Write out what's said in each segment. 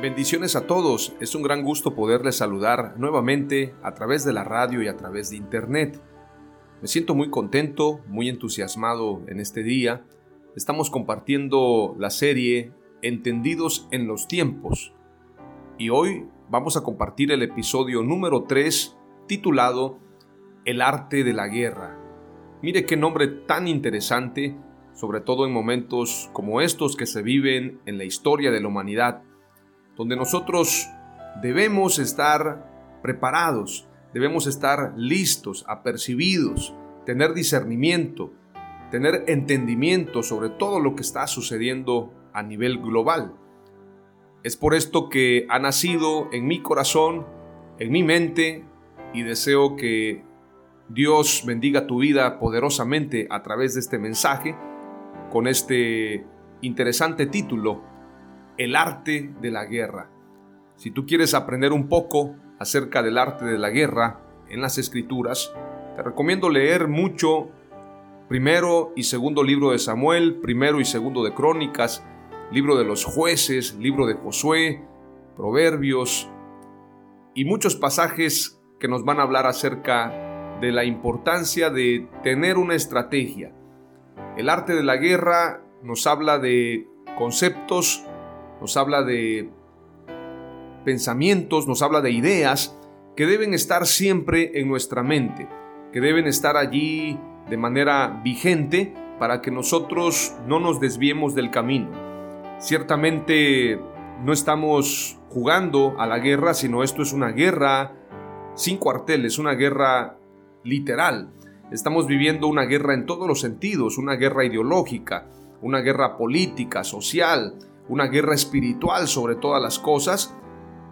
Bendiciones a todos, es un gran gusto poderles saludar nuevamente a través de la radio y a través de internet. Me siento muy contento, muy entusiasmado en este día. Estamos compartiendo la serie Entendidos en los tiempos. Y hoy vamos a compartir el episodio número 3 titulado El arte de la guerra. Mire qué nombre tan interesante, sobre todo en momentos como estos que se viven en la historia de la humanidad donde nosotros debemos estar preparados, debemos estar listos, apercibidos, tener discernimiento, tener entendimiento sobre todo lo que está sucediendo a nivel global. Es por esto que ha nacido en mi corazón, en mi mente, y deseo que Dios bendiga tu vida poderosamente a través de este mensaje, con este interesante título, el arte de la guerra. Si tú quieres aprender un poco acerca del arte de la guerra en las escrituras, te recomiendo leer mucho primero y segundo libro de Samuel, primero y segundo de Crónicas, libro de los jueces, libro de Josué, Proverbios y muchos pasajes que nos van a hablar acerca de la importancia de tener una estrategia. El arte de la guerra nos habla de conceptos nos habla de pensamientos, nos habla de ideas que deben estar siempre en nuestra mente, que deben estar allí de manera vigente para que nosotros no nos desviemos del camino. Ciertamente no estamos jugando a la guerra, sino esto es una guerra sin cuarteles, una guerra literal. Estamos viviendo una guerra en todos los sentidos, una guerra ideológica, una guerra política, social, una guerra espiritual sobre todas las cosas,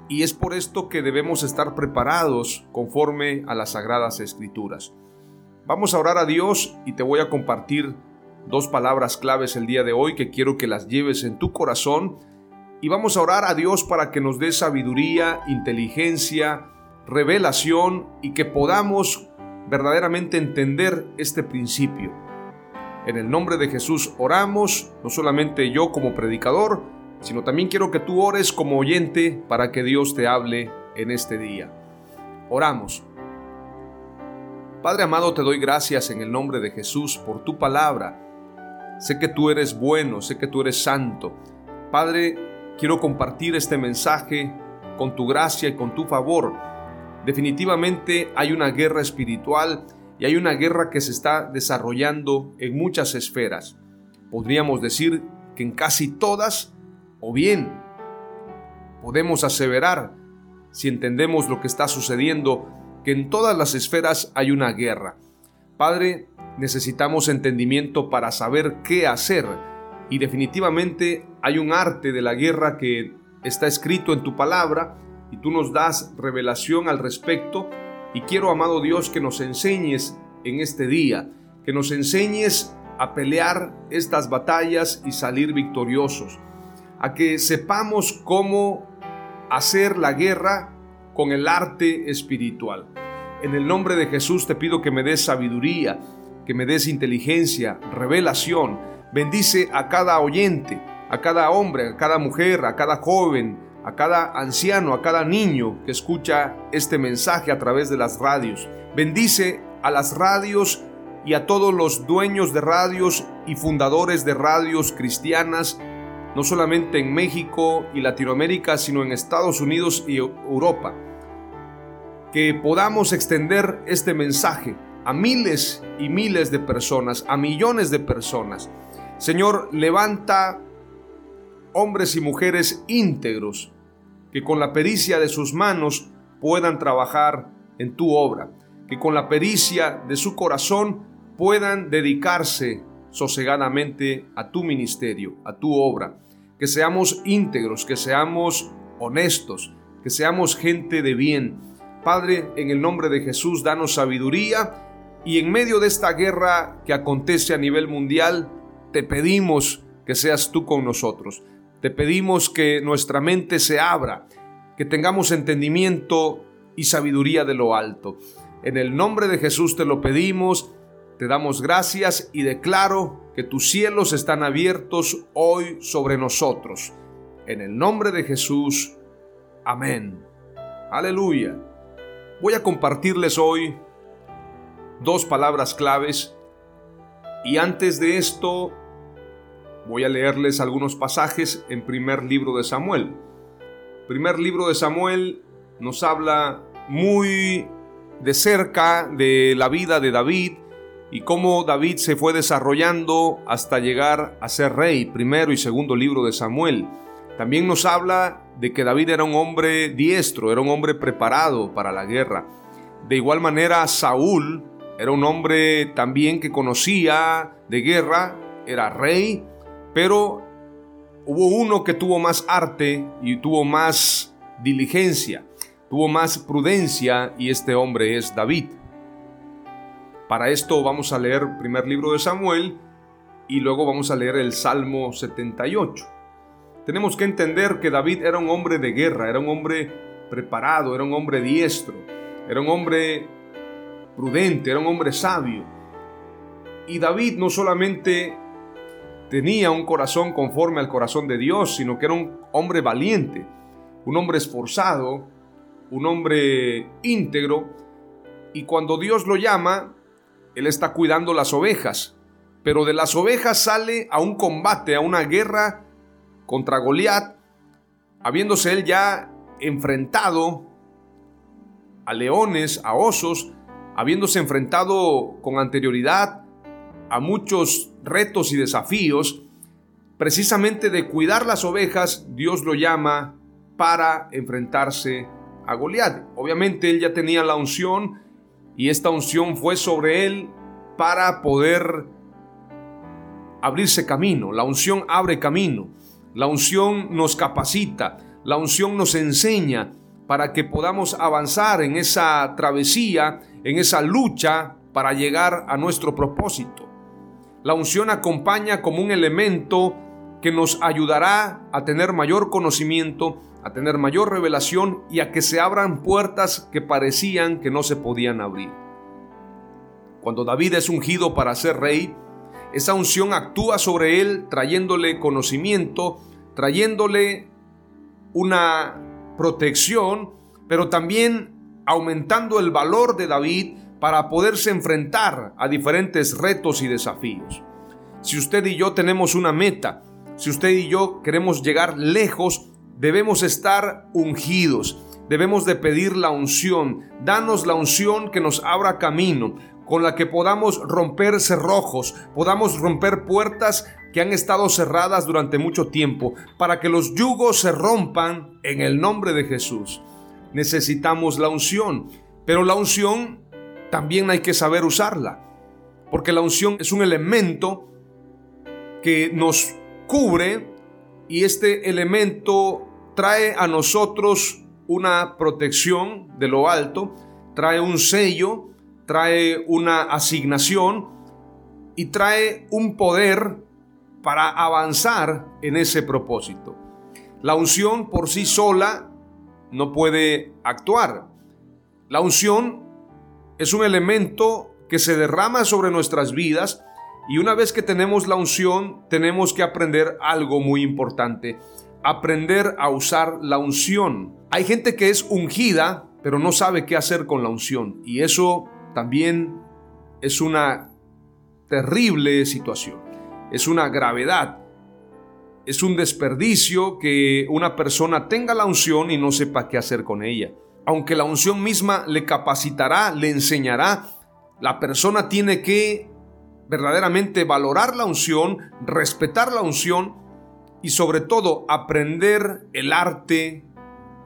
y es por esto que debemos estar preparados conforme a las sagradas escrituras. Vamos a orar a Dios y te voy a compartir dos palabras claves el día de hoy que quiero que las lleves en tu corazón y vamos a orar a Dios para que nos dé sabiduría, inteligencia, revelación y que podamos verdaderamente entender este principio. En el nombre de Jesús oramos, no solamente yo como predicador, sino también quiero que tú ores como oyente para que Dios te hable en este día. Oramos. Padre amado, te doy gracias en el nombre de Jesús por tu palabra. Sé que tú eres bueno, sé que tú eres santo. Padre, quiero compartir este mensaje con tu gracia y con tu favor. Definitivamente hay una guerra espiritual y hay una guerra que se está desarrollando en muchas esferas. Podríamos decir que en casi todas, o bien podemos aseverar, si entendemos lo que está sucediendo, que en todas las esferas hay una guerra. Padre, necesitamos entendimiento para saber qué hacer y definitivamente hay un arte de la guerra que está escrito en tu palabra y tú nos das revelación al respecto y quiero, amado Dios, que nos enseñes en este día, que nos enseñes a pelear estas batallas y salir victoriosos, a que sepamos cómo hacer la guerra con el arte espiritual. En el nombre de Jesús te pido que me des sabiduría, que me des inteligencia, revelación. Bendice a cada oyente, a cada hombre, a cada mujer, a cada joven, a cada anciano, a cada niño que escucha este mensaje a través de las radios. Bendice a las radios y a todos los dueños de radios y fundadores de radios cristianas, no solamente en México y Latinoamérica, sino en Estados Unidos y Europa. Que podamos extender este mensaje a miles y miles de personas, a millones de personas. Señor, levanta hombres y mujeres íntegros que con la pericia de sus manos puedan trabajar en tu obra, que con la pericia de su corazón puedan dedicarse sosegadamente a tu ministerio, a tu obra, que seamos íntegros, que seamos honestos, que seamos gente de bien. Padre, en el nombre de Jesús, danos sabiduría y en medio de esta guerra que acontece a nivel mundial, te pedimos que seas tú con nosotros. Te pedimos que nuestra mente se abra, que tengamos entendimiento y sabiduría de lo alto. En el nombre de Jesús te lo pedimos, te damos gracias y declaro que tus cielos están abiertos hoy sobre nosotros. En el nombre de Jesús, amén. Aleluya. Voy a compartirles hoy dos palabras claves y antes de esto Voy a leerles algunos pasajes en primer libro de Samuel. Primer libro de Samuel nos habla muy de cerca de la vida de David y cómo David se fue desarrollando hasta llegar a ser rey, primero y segundo libro de Samuel. También nos habla de que David era un hombre diestro, era un hombre preparado para la guerra. De igual manera, Saúl era un hombre también que conocía de guerra, era rey pero hubo uno que tuvo más arte y tuvo más diligencia, tuvo más prudencia y este hombre es David. Para esto vamos a leer el primer libro de Samuel y luego vamos a leer el Salmo 78. Tenemos que entender que David era un hombre de guerra, era un hombre preparado, era un hombre diestro, era un hombre prudente, era un hombre sabio. Y David no solamente tenía un corazón conforme al corazón de Dios, sino que era un hombre valiente, un hombre esforzado, un hombre íntegro, y cuando Dios lo llama, Él está cuidando las ovejas, pero de las ovejas sale a un combate, a una guerra contra Goliat, habiéndose él ya enfrentado a leones, a osos, habiéndose enfrentado con anterioridad a muchos retos y desafíos, precisamente de cuidar las ovejas, Dios lo llama para enfrentarse a Goliat. Obviamente él ya tenía la unción y esta unción fue sobre él para poder abrirse camino. La unción abre camino. La unción nos capacita. La unción nos enseña para que podamos avanzar en esa travesía, en esa lucha para llegar a nuestro propósito. La unción acompaña como un elemento que nos ayudará a tener mayor conocimiento, a tener mayor revelación y a que se abran puertas que parecían que no se podían abrir. Cuando David es ungido para ser rey, esa unción actúa sobre él trayéndole conocimiento, trayéndole una protección, pero también aumentando el valor de David para poderse enfrentar a diferentes retos y desafíos. Si usted y yo tenemos una meta, si usted y yo queremos llegar lejos, debemos estar ungidos. Debemos de pedir la unción. Danos la unción que nos abra camino, con la que podamos romper cerrojos, podamos romper puertas que han estado cerradas durante mucho tiempo, para que los yugos se rompan en el nombre de Jesús. Necesitamos la unción, pero la unción también hay que saber usarla. Porque la unción es un elemento que nos cubre y este elemento trae a nosotros una protección de lo alto, trae un sello, trae una asignación y trae un poder para avanzar en ese propósito. La unción por sí sola no puede actuar. La unción es un elemento que se derrama sobre nuestras vidas y una vez que tenemos la unción tenemos que aprender algo muy importante. aprender a usar la unción. Hay gente que es ungida, pero no sabe qué hacer con la unción. Y eso también es una terrible situación. Es una gravedad. Es un desperdicio que una persona tenga la unción y no sepa qué hacer con ella. Aunque la unción misma le capacitará, le enseñará, la persona tiene que verdaderamente valorar la unción, respetar la unción y sobre todo aprender el arte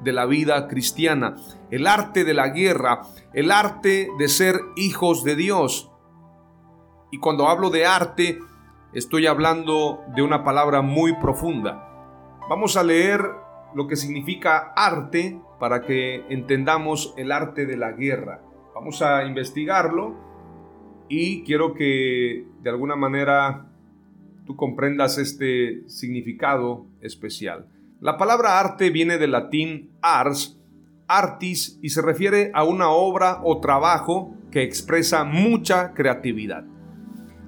de la vida cristiana, el arte de la guerra, el arte de ser hijos de Dios. Y cuando hablo de arte, estoy hablando de una palabra muy profunda. Vamos a leer lo que significa arte para que entendamos el arte de la guerra. Vamos a investigarlo y quiero que de alguna manera tú comprendas este significado especial. La palabra arte viene del latín ars, artis, y se refiere a una obra o trabajo que expresa mucha creatividad.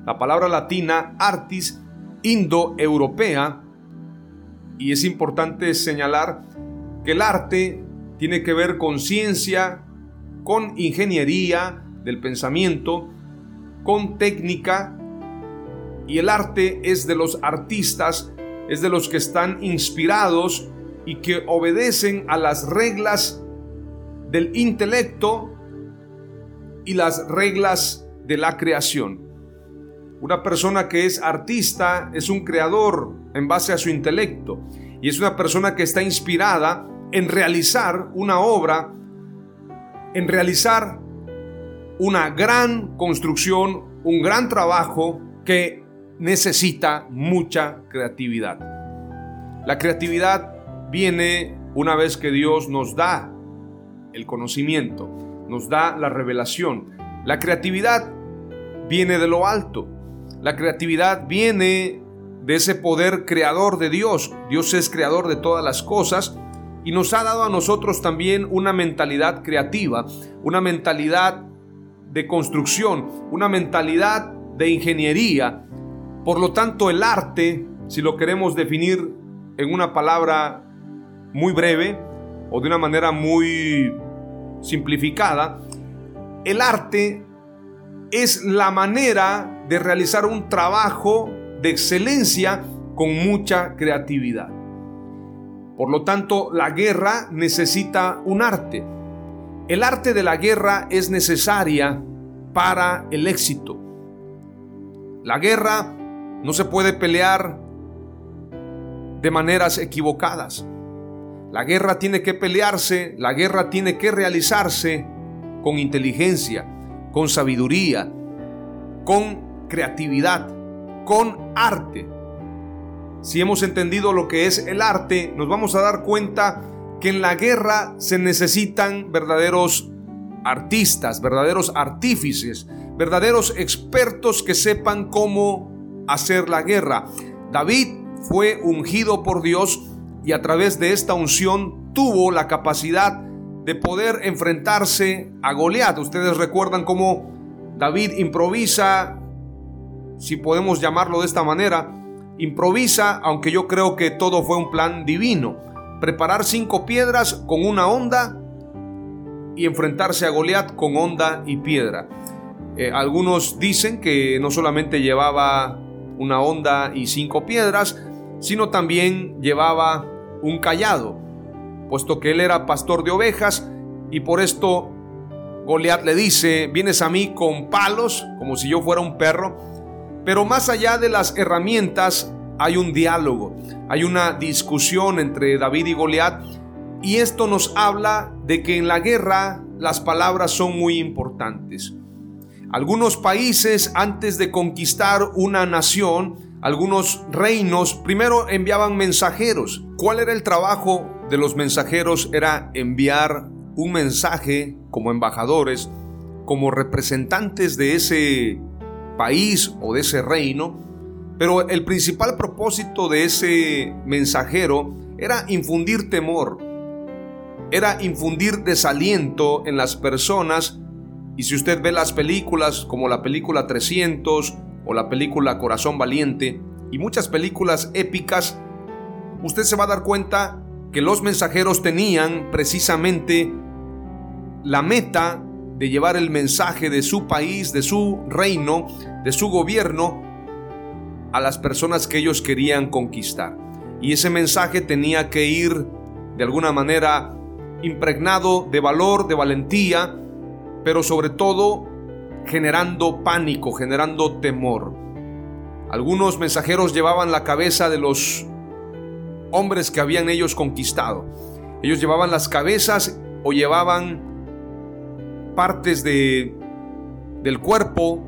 La palabra latina artis indoeuropea, y es importante señalar que el arte tiene que ver con ciencia, con ingeniería del pensamiento, con técnica, y el arte es de los artistas, es de los que están inspirados y que obedecen a las reglas del intelecto y las reglas de la creación. Una persona que es artista es un creador en base a su intelecto y es una persona que está inspirada en realizar una obra, en realizar una gran construcción, un gran trabajo que necesita mucha creatividad. La creatividad viene una vez que Dios nos da el conocimiento, nos da la revelación. La creatividad viene de lo alto. La creatividad viene de ese poder creador de Dios. Dios es creador de todas las cosas y nos ha dado a nosotros también una mentalidad creativa, una mentalidad de construcción, una mentalidad de ingeniería por lo tanto, el arte, si lo queremos definir en una palabra muy breve o de una manera muy simplificada, el arte es la manera de realizar un trabajo de excelencia con mucha creatividad. Por lo tanto, la guerra necesita un arte. El arte de la guerra es necesaria para el éxito. La guerra no se puede pelear de maneras equivocadas. La guerra tiene que pelearse, la guerra tiene que realizarse con inteligencia, con sabiduría, con creatividad, con arte. Si hemos entendido lo que es el arte, nos vamos a dar cuenta que en la guerra se necesitan verdaderos artistas, verdaderos artífices, verdaderos expertos que sepan cómo hacer la guerra. David fue ungido por Dios y a través de esta unción tuvo la capacidad de poder enfrentarse a Goliat. Ustedes recuerdan cómo David improvisa, si podemos llamarlo de esta manera, improvisa, aunque yo creo que todo fue un plan divino. Preparar cinco piedras con una onda y enfrentarse a Goliat con onda y piedra. Eh, algunos dicen que no solamente llevaba una honda y cinco piedras, sino también llevaba un callado, puesto que él era pastor de ovejas y por esto Goliat le dice, vienes a mí con palos, como si yo fuera un perro, pero más allá de las herramientas hay un diálogo, hay una discusión entre David y Goliat y esto nos habla de que en la guerra las palabras son muy importantes. Algunos países antes de conquistar una nación, algunos reinos, primero enviaban mensajeros. ¿Cuál era el trabajo de los mensajeros? Era enviar un mensaje como embajadores, como representantes de ese país o de ese reino. Pero el principal propósito de ese mensajero era infundir temor, era infundir desaliento en las personas y si usted ve las películas como la película 300 o la película Corazón Valiente y muchas películas épicas, usted se va a dar cuenta que los mensajeros tenían precisamente la meta de llevar el mensaje de su país, de su reino, de su gobierno a las personas que ellos querían conquistar. Y ese mensaje tenía que ir de alguna manera impregnado de valor, de valentía, pero sobre todo generando pánico, generando temor. Algunos mensajeros llevaban la cabeza de los hombres que habían ellos conquistado. Ellos llevaban las cabezas o llevaban partes de, del cuerpo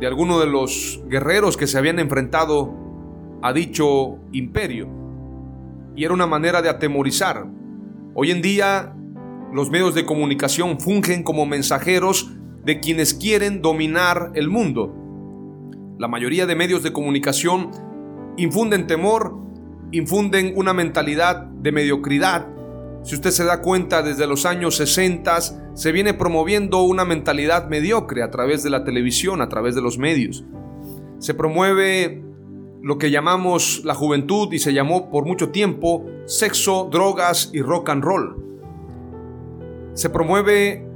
de alguno de los guerreros que se habían enfrentado a dicho imperio. Y era una manera de atemorizar. Hoy en día los medios de comunicación fungen como mensajeros de quienes quieren dominar el mundo. La mayoría de medios de comunicación infunden temor, infunden una mentalidad de mediocridad. Si usted se da cuenta, desde los años 60 se viene promoviendo una mentalidad mediocre a través de la televisión, a través de los medios. Se promueve lo que llamamos la juventud y se llamó por mucho tiempo sexo, drogas y rock and roll. Se promueve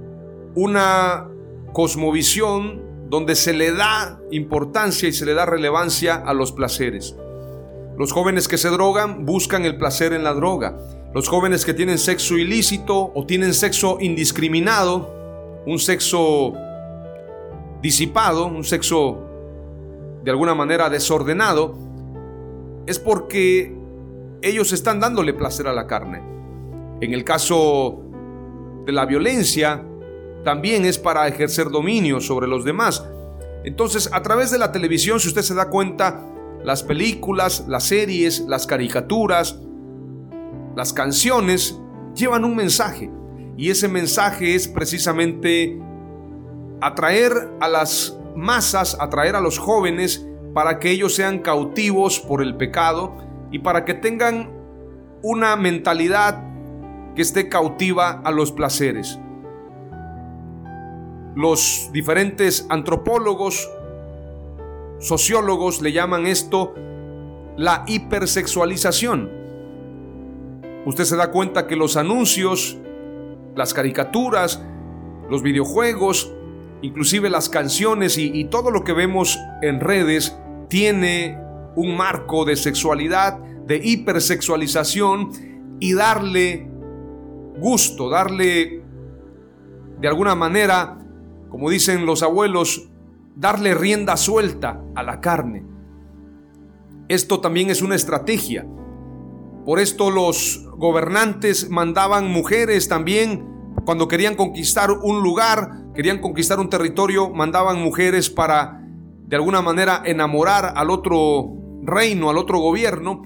una cosmovisión donde se le da importancia y se le da relevancia a los placeres. Los jóvenes que se drogan buscan el placer en la droga. Los jóvenes que tienen sexo ilícito o tienen sexo indiscriminado, un sexo disipado, un sexo de alguna manera desordenado, es porque ellos están dándole placer a la carne. En el caso de la violencia, también es para ejercer dominio sobre los demás. Entonces, a través de la televisión, si usted se da cuenta, las películas, las series, las caricaturas, las canciones llevan un mensaje. Y ese mensaje es precisamente atraer a las masas, atraer a los jóvenes para que ellos sean cautivos por el pecado y para que tengan una mentalidad que esté cautiva a los placeres los diferentes antropólogos, sociólogos le llaman esto la hipersexualización. Usted se da cuenta que los anuncios, las caricaturas, los videojuegos, inclusive las canciones y, todo lo que vemos en redes tiene un marco de sexualidad, de hipersexualización y darle gusto, darle de alguna manera como dicen los abuelos, darle rienda suelta a la carne. Esto también es una estrategia. Por esto los gobernantes mandaban mujeres también cuando querían conquistar un lugar, querían conquistar un territorio, mandaban mujeres para de alguna manera enamorar al otro reino, al otro gobierno,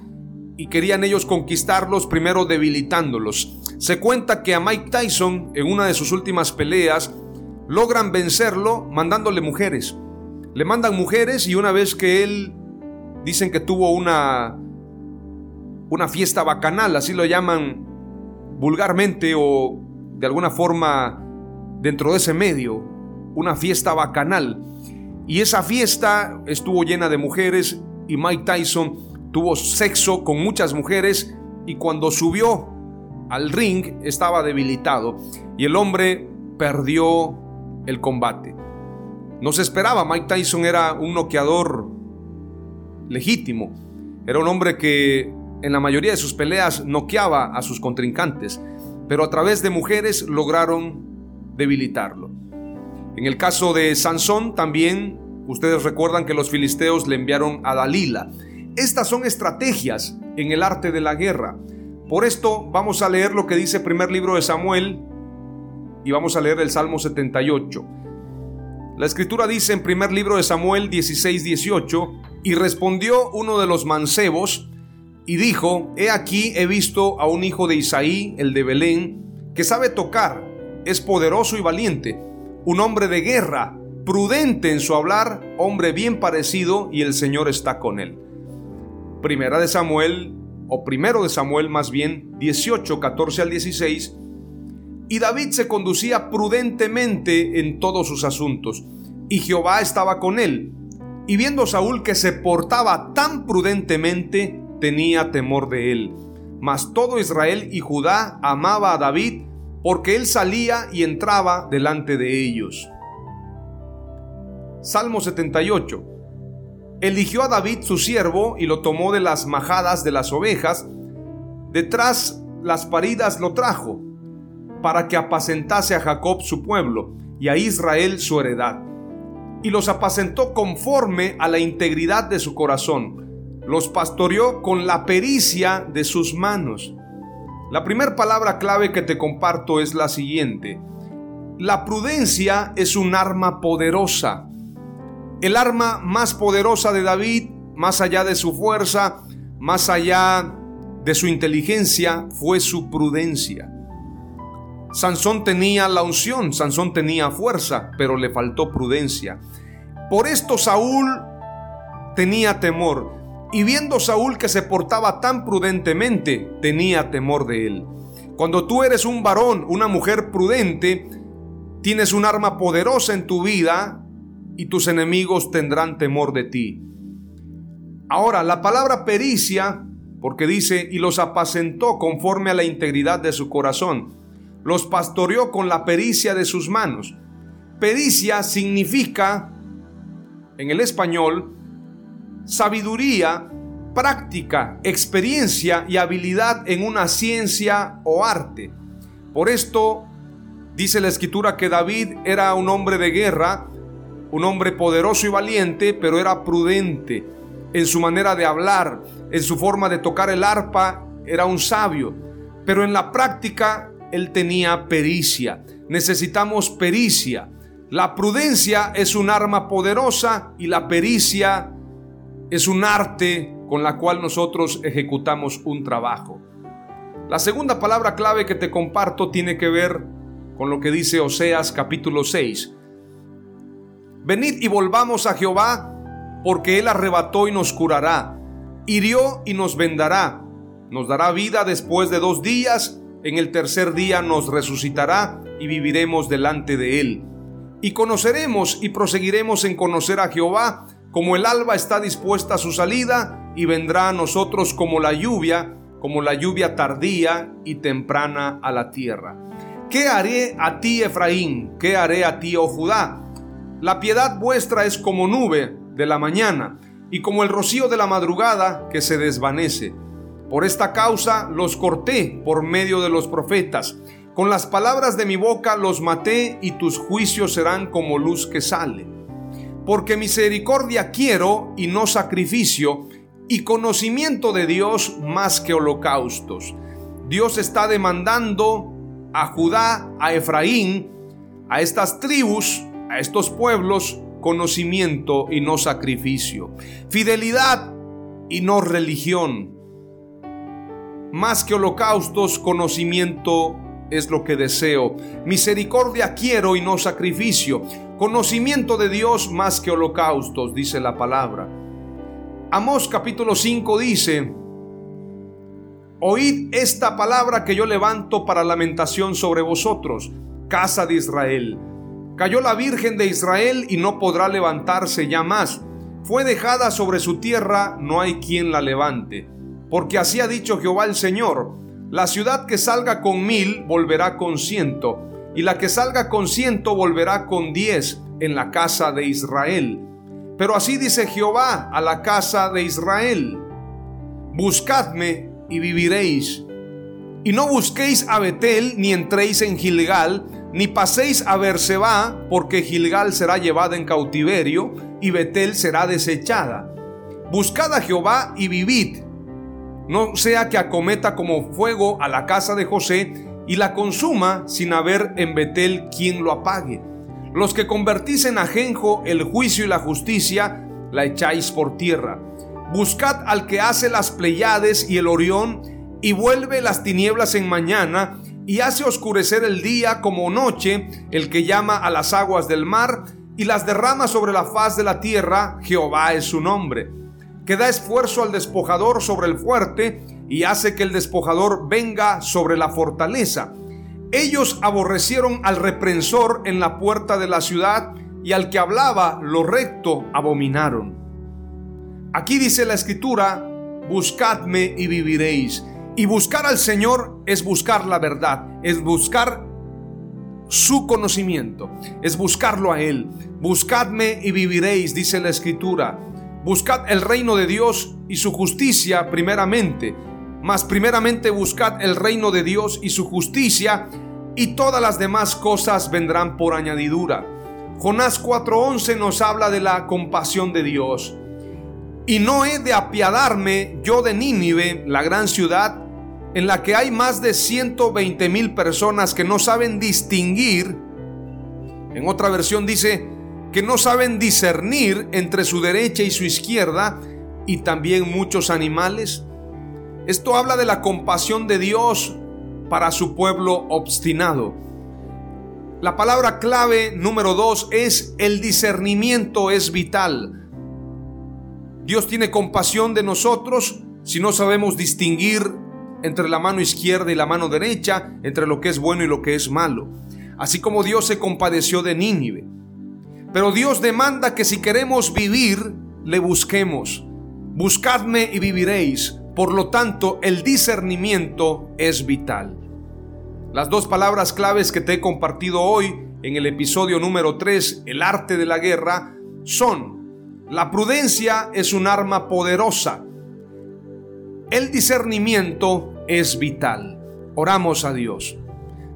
y querían ellos conquistarlos primero debilitándolos. Se cuenta que a Mike Tyson en una de sus últimas peleas logran vencerlo mandándole mujeres. Le mandan mujeres y una vez que él dicen que tuvo una una fiesta bacanal, así lo llaman vulgarmente o de alguna forma dentro de ese medio, una fiesta bacanal. Y esa fiesta estuvo llena de mujeres y Mike Tyson tuvo sexo con muchas mujeres y cuando subió al ring estaba debilitado y el hombre perdió el combate. No se esperaba, Mike Tyson era un noqueador legítimo, era un hombre que en la mayoría de sus peleas noqueaba a sus contrincantes, pero a través de mujeres lograron debilitarlo. En el caso de Sansón también, ustedes recuerdan que los filisteos le enviaron a Dalila. Estas son estrategias en el arte de la guerra. Por esto vamos a leer lo que dice el primer libro de Samuel, y vamos a leer el Salmo 78. La escritura dice en primer libro de Samuel 16, 18, y respondió uno de los mancebos y dijo, he aquí he visto a un hijo de Isaí, el de Belén, que sabe tocar, es poderoso y valiente, un hombre de guerra, prudente en su hablar, hombre bien parecido, y el Señor está con él. Primera de Samuel, o primero de Samuel más bien, 18, 14 al 16, y David se conducía prudentemente en todos sus asuntos, y Jehová estaba con él. Y viendo Saúl que se portaba tan prudentemente, tenía temor de él. Mas todo Israel y Judá amaba a David porque él salía y entraba delante de ellos. Salmo 78. Eligió a David su siervo y lo tomó de las majadas de las ovejas, detrás las paridas lo trajo, para que apacentase a Jacob su pueblo y a Israel su heredad. Y los apacentó conforme a la integridad de su corazón, los pastoreó con la pericia de sus manos. La primera palabra clave que te comparto es la siguiente. La prudencia es un arma poderosa. El arma más poderosa de David, más allá de su fuerza, más allá de su inteligencia, fue su prudencia. Sansón tenía la unción, Sansón tenía fuerza, pero le faltó prudencia. Por esto Saúl tenía temor y viendo Saúl que se portaba tan prudentemente, tenía temor de él. Cuando tú eres un varón, una mujer prudente, tienes un arma poderosa en tu vida y tus enemigos tendrán temor de ti. Ahora, la palabra pericia, porque dice, y los apacentó conforme a la integridad de su corazón, los pastoreó con la pericia de sus manos. Pericia significa, en el español, sabiduría, práctica, experiencia y habilidad en una ciencia o arte. Por esto dice la escritura que David era un hombre de guerra, un hombre poderoso y valiente, pero era prudente en su manera de hablar, en su forma de tocar el arpa, era un sabio, pero en la práctica él tenía pericia. Necesitamos pericia. La prudencia es un arma poderosa y la pericia es un arte con la cual nosotros ejecutamos un trabajo. La segunda palabra clave que te comparto tiene que ver con lo que dice Oseas capítulo 6. Venid y volvamos a Jehová, porque Él arrebató y nos curará, hirió y nos vendará, nos dará vida después de dos días, en el tercer día nos resucitará y viviremos delante de Él. Y conoceremos y proseguiremos en conocer a Jehová, como el alba está dispuesta a su salida y vendrá a nosotros como la lluvia, como la lluvia tardía y temprana a la tierra. ¿Qué haré a ti, Efraín? ¿Qué haré a ti, oh Judá? La piedad vuestra es como nube de la mañana y como el rocío de la madrugada que se desvanece. Por esta causa los corté por medio de los profetas. Con las palabras de mi boca los maté y tus juicios serán como luz que sale porque misericordia quiero y no sacrificio, y conocimiento de Dios más que holocaustos. Dios está demandando a Judá, a Efraín, a estas tribus, a estos pueblos, conocimiento y no sacrificio, fidelidad y no religión. Más que holocaustos, conocimiento es lo que deseo. Misericordia quiero y no sacrificio. Conocimiento de Dios más que holocaustos, dice la palabra. Amós capítulo 5 dice, Oíd esta palabra que yo levanto para lamentación sobre vosotros, casa de Israel. Cayó la Virgen de Israel y no podrá levantarse ya más. Fue dejada sobre su tierra, no hay quien la levante. Porque así ha dicho Jehová el Señor, la ciudad que salga con mil volverá con ciento, y la que salga con ciento volverá con diez en la casa de Israel. Pero así dice Jehová a la casa de Israel, buscadme y viviréis. Y no busquéis a Betel, ni entréis en Gilgal, ni paséis a Berseba, porque Gilgal será llevada en cautiverio, y Betel será desechada. Buscad a Jehová y vivid no sea que acometa como fuego a la casa de José y la consuma sin haber en Betel quien lo apague. Los que convertís en ajenjo el juicio y la justicia, la echáis por tierra. Buscad al que hace las Pleiades y el Orión y vuelve las tinieblas en mañana y hace oscurecer el día como noche, el que llama a las aguas del mar y las derrama sobre la faz de la tierra, Jehová es su nombre que da esfuerzo al despojador sobre el fuerte y hace que el despojador venga sobre la fortaleza. Ellos aborrecieron al reprensor en la puerta de la ciudad y al que hablaba lo recto abominaron. Aquí dice la escritura buscadme y viviréis. Y buscar al Señor es buscar la verdad, es buscar su conocimiento, es buscarlo a Él. Buscadme y viviréis, dice la Escritura. Buscad el reino de Dios y su justicia primeramente. Mas primeramente buscad el reino de Dios y su justicia y todas las demás cosas vendrán por añadidura. Jonás 4:11 nos habla de la compasión de Dios. Y no he de apiadarme yo de Nínive, la gran ciudad, en la que hay más de 120 mil personas que no saben distinguir. En otra versión dice que no saben discernir entre su derecha y su izquierda y también muchos animales. Esto habla de la compasión de Dios para su pueblo obstinado. La palabra clave número dos es el discernimiento es vital. Dios tiene compasión de nosotros si no sabemos distinguir entre la mano izquierda y la mano derecha, entre lo que es bueno y lo que es malo. Así como Dios se compadeció de Nínive. Pero Dios demanda que si queremos vivir, le busquemos. Buscadme y viviréis. Por lo tanto, el discernimiento es vital. Las dos palabras claves que te he compartido hoy en el episodio número 3, el arte de la guerra, son, la prudencia es un arma poderosa, el discernimiento es vital. Oramos a Dios.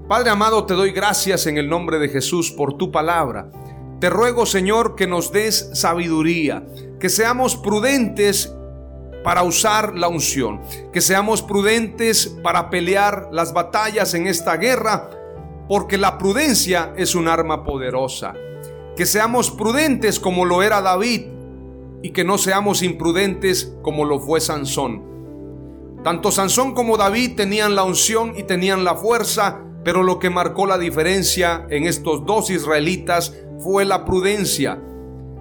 Padre amado, te doy gracias en el nombre de Jesús por tu palabra. Te ruego, Señor, que nos des sabiduría, que seamos prudentes para usar la unción, que seamos prudentes para pelear las batallas en esta guerra, porque la prudencia es un arma poderosa. Que seamos prudentes como lo era David y que no seamos imprudentes como lo fue Sansón. Tanto Sansón como David tenían la unción y tenían la fuerza, pero lo que marcó la diferencia en estos dos israelitas fue la prudencia.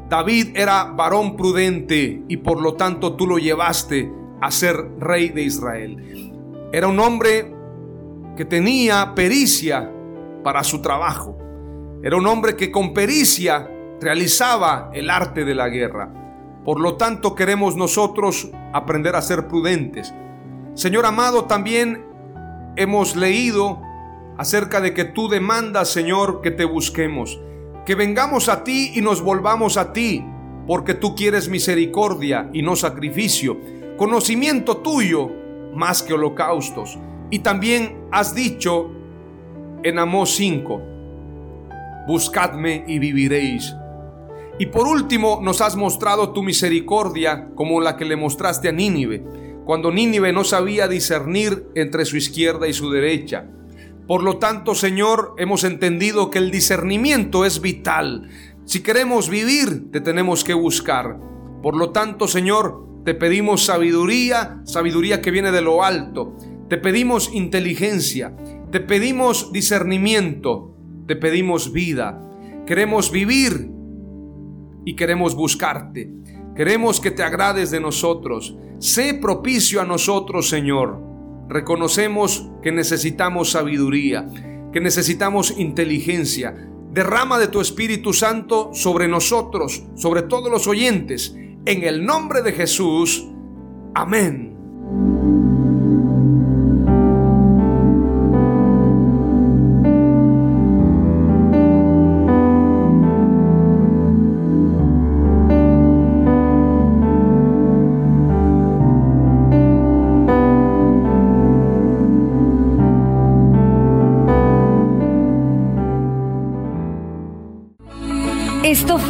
David era varón prudente y por lo tanto tú lo llevaste a ser rey de Israel. Era un hombre que tenía pericia para su trabajo. Era un hombre que con pericia realizaba el arte de la guerra. Por lo tanto queremos nosotros aprender a ser prudentes. Señor amado, también hemos leído acerca de que tú demandas, Señor, que te busquemos que vengamos a ti y nos volvamos a ti, porque tú quieres misericordia y no sacrificio, conocimiento tuyo más que holocaustos. Y también has dicho en Amós 5, buscadme y viviréis. Y por último nos has mostrado tu misericordia como la que le mostraste a Nínive, cuando Nínive no sabía discernir entre su izquierda y su derecha por lo tanto, Señor, hemos entendido que el discernimiento es vital. Si queremos vivir, te tenemos que buscar. Por lo tanto, Señor, te pedimos sabiduría, sabiduría que viene de lo alto. Te pedimos inteligencia, te pedimos discernimiento, te pedimos vida. Queremos vivir y queremos buscarte. Queremos que te agrades de nosotros. Sé propicio a nosotros, Señor Reconocemos que necesitamos sabiduría, que necesitamos inteligencia. Derrama de tu Espíritu Santo sobre nosotros, sobre todos los oyentes. En el nombre de Jesús. Amén.